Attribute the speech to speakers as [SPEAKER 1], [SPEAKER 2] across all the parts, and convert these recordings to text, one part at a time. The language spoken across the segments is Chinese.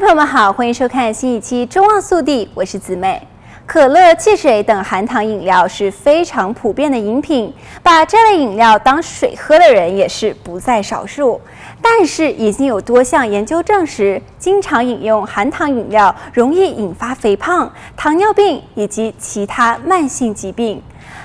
[SPEAKER 1] 朋友们好，欢迎收看新一期《中望速递》，我是姊妹。可乐、汽水等含糖饮料是非常普遍的饮品，把这类饮料当水喝的人也是不在少数。但是，已经有多项研究证实，经常饮用含糖饮料容易引发肥胖、糖尿病以及其他慢性疾病。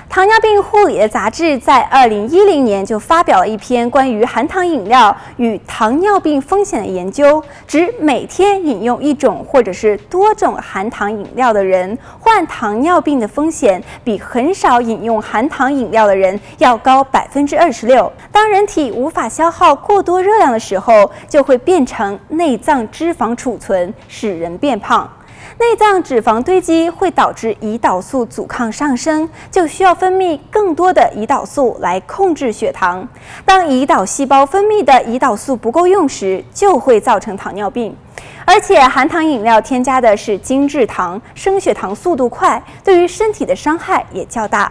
[SPEAKER 1] 糖尿病护理的杂志在二零一零年就发表了一篇关于含糖饮料与糖尿病风险的研究，指每天饮用一种或者是多种含糖饮料的人，患糖尿病的风险比很少饮用含糖饮料的人要高百分之二十六。当人体无法消耗过多热量的时候，就会变成内脏脂肪储存，使人变胖。内脏脂肪堆积会导致胰岛素阻抗上升，就需要分泌更多的胰岛素来控制血糖。当胰岛细胞分泌的胰岛素不够用时，就会造成糖尿病。而且含糖饮料添加的是精制糖，升血糖速度快，对于身体的伤害也较大。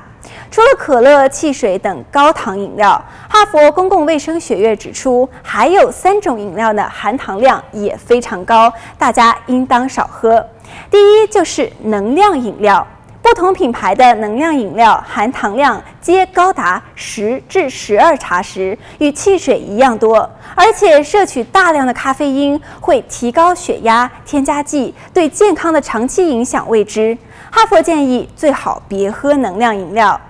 [SPEAKER 1] 除了可乐、汽水等高糖饮料，哈佛公共卫生学院指出，还有三种饮料的含糖量也非常高，大家应当少喝。第一就是能量饮料，不同品牌的能量饮料含糖量皆高达十至十二茶匙，与汽水一样多，而且摄取大量的咖啡因会提高血压，添加剂对健康的长期影响未知。哈佛建议最好别喝能量饮料。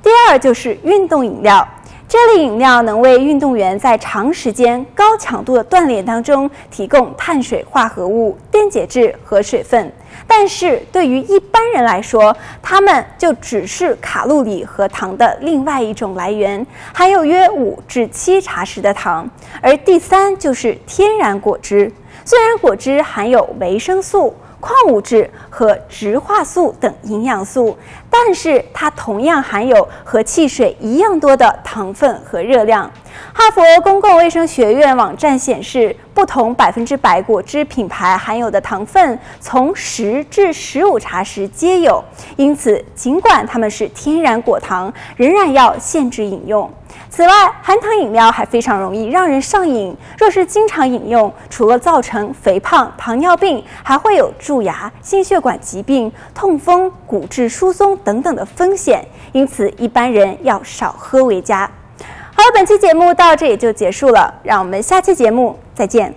[SPEAKER 1] 第二就是运动饮料。这类饮料能为运动员在长时间高强度的锻炼当中提供碳水化合物、电解质和水分，但是对于一般人来说，它们就只是卡路里和糖的另外一种来源，含有约五至七茶匙的糖。而第三就是天然果汁，虽然果汁含有维生素。矿物质和植化素等营养素，但是它同样含有和汽水一样多的糖分和热量。哈佛公共卫生学院网站显示，不同百分之百果汁品牌含有的糖分从十至十五茶匙皆有，因此尽管它们是天然果糖，仍然要限制饮用。此外，含糖饮料还非常容易让人上瘾，若是经常饮用，除了造成肥胖、糖尿病，还会有蛀牙、心血管疾病、痛风、骨质疏松等等的风险，因此一般人要少喝为佳。好了，本期节目到这里就结束了，让我们下期节目再见。